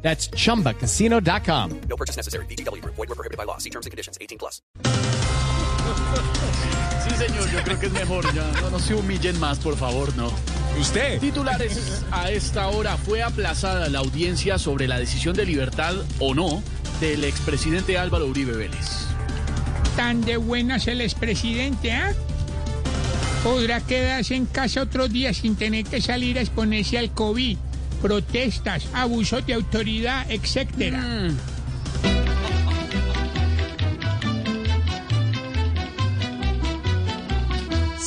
That's chumbacasino.com. No purchase necessary. BGW. Void were prohibited by law. See terms and conditions. 18 plus. Sí, señor, yo creo que es mejor ya. No, no se humillen más, por favor, no. Usted. Titulares a esta hora fue aplazada la audiencia sobre la decisión de libertad o no del expresidente Álvaro Uribe Vélez. Tan de buenas el expresidente, ¿ah? Podrá quedarse en casa otros días sin tener que salir a exponerse al COVID, protestas, abusos de autoridad, etcétera.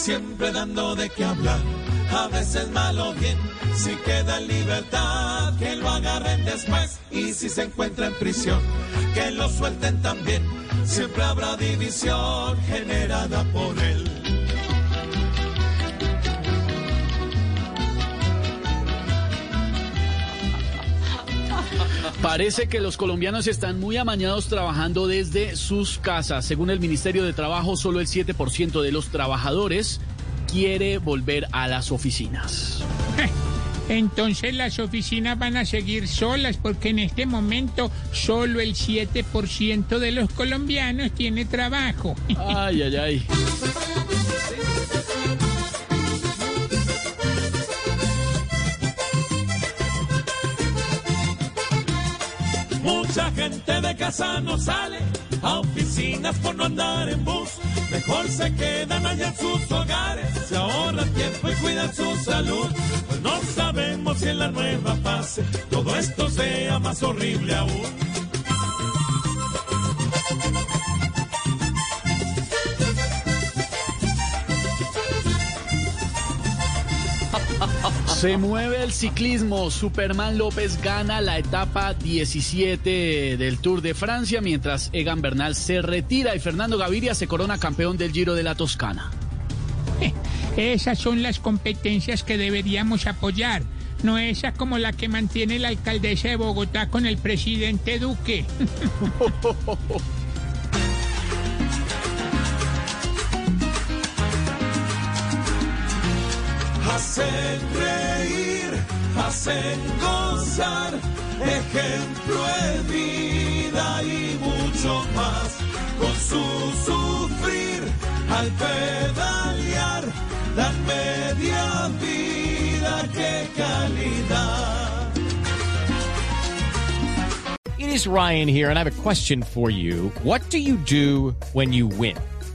siempre dando de qué hablar, a veces malo bien, si queda en libertad, que lo agarren después, y si se encuentra en prisión, que lo suelten también, siempre habrá división Parece que los colombianos están muy amañados trabajando desde sus casas. Según el Ministerio de Trabajo, solo el 7% de los trabajadores quiere volver a las oficinas. Entonces las oficinas van a seguir solas porque en este momento solo el 7% de los colombianos tiene trabajo. Ay, ay, ay. Mucha gente de casa no sale a oficinas por no andar en bus. Mejor se quedan allá en sus hogares, se ahorran tiempo y cuidan su salud. Pues no sabemos si en la nueva fase todo esto sea más horrible aún. Se mueve el ciclismo. Superman López gana la etapa 17 del Tour de Francia, mientras Egan Bernal se retira y Fernando Gaviria se corona campeón del Giro de la Toscana. Esas son las competencias que deberíamos apoyar, no esa como la que mantiene la alcaldesa de Bogotá con el presidente Duque. hacen gozar, ejemplo vida y mucho más. Con su sufrir al pedalear, dan media vida, qué calidad. It is Ryan here, and I have a question for you. What do you do when you win?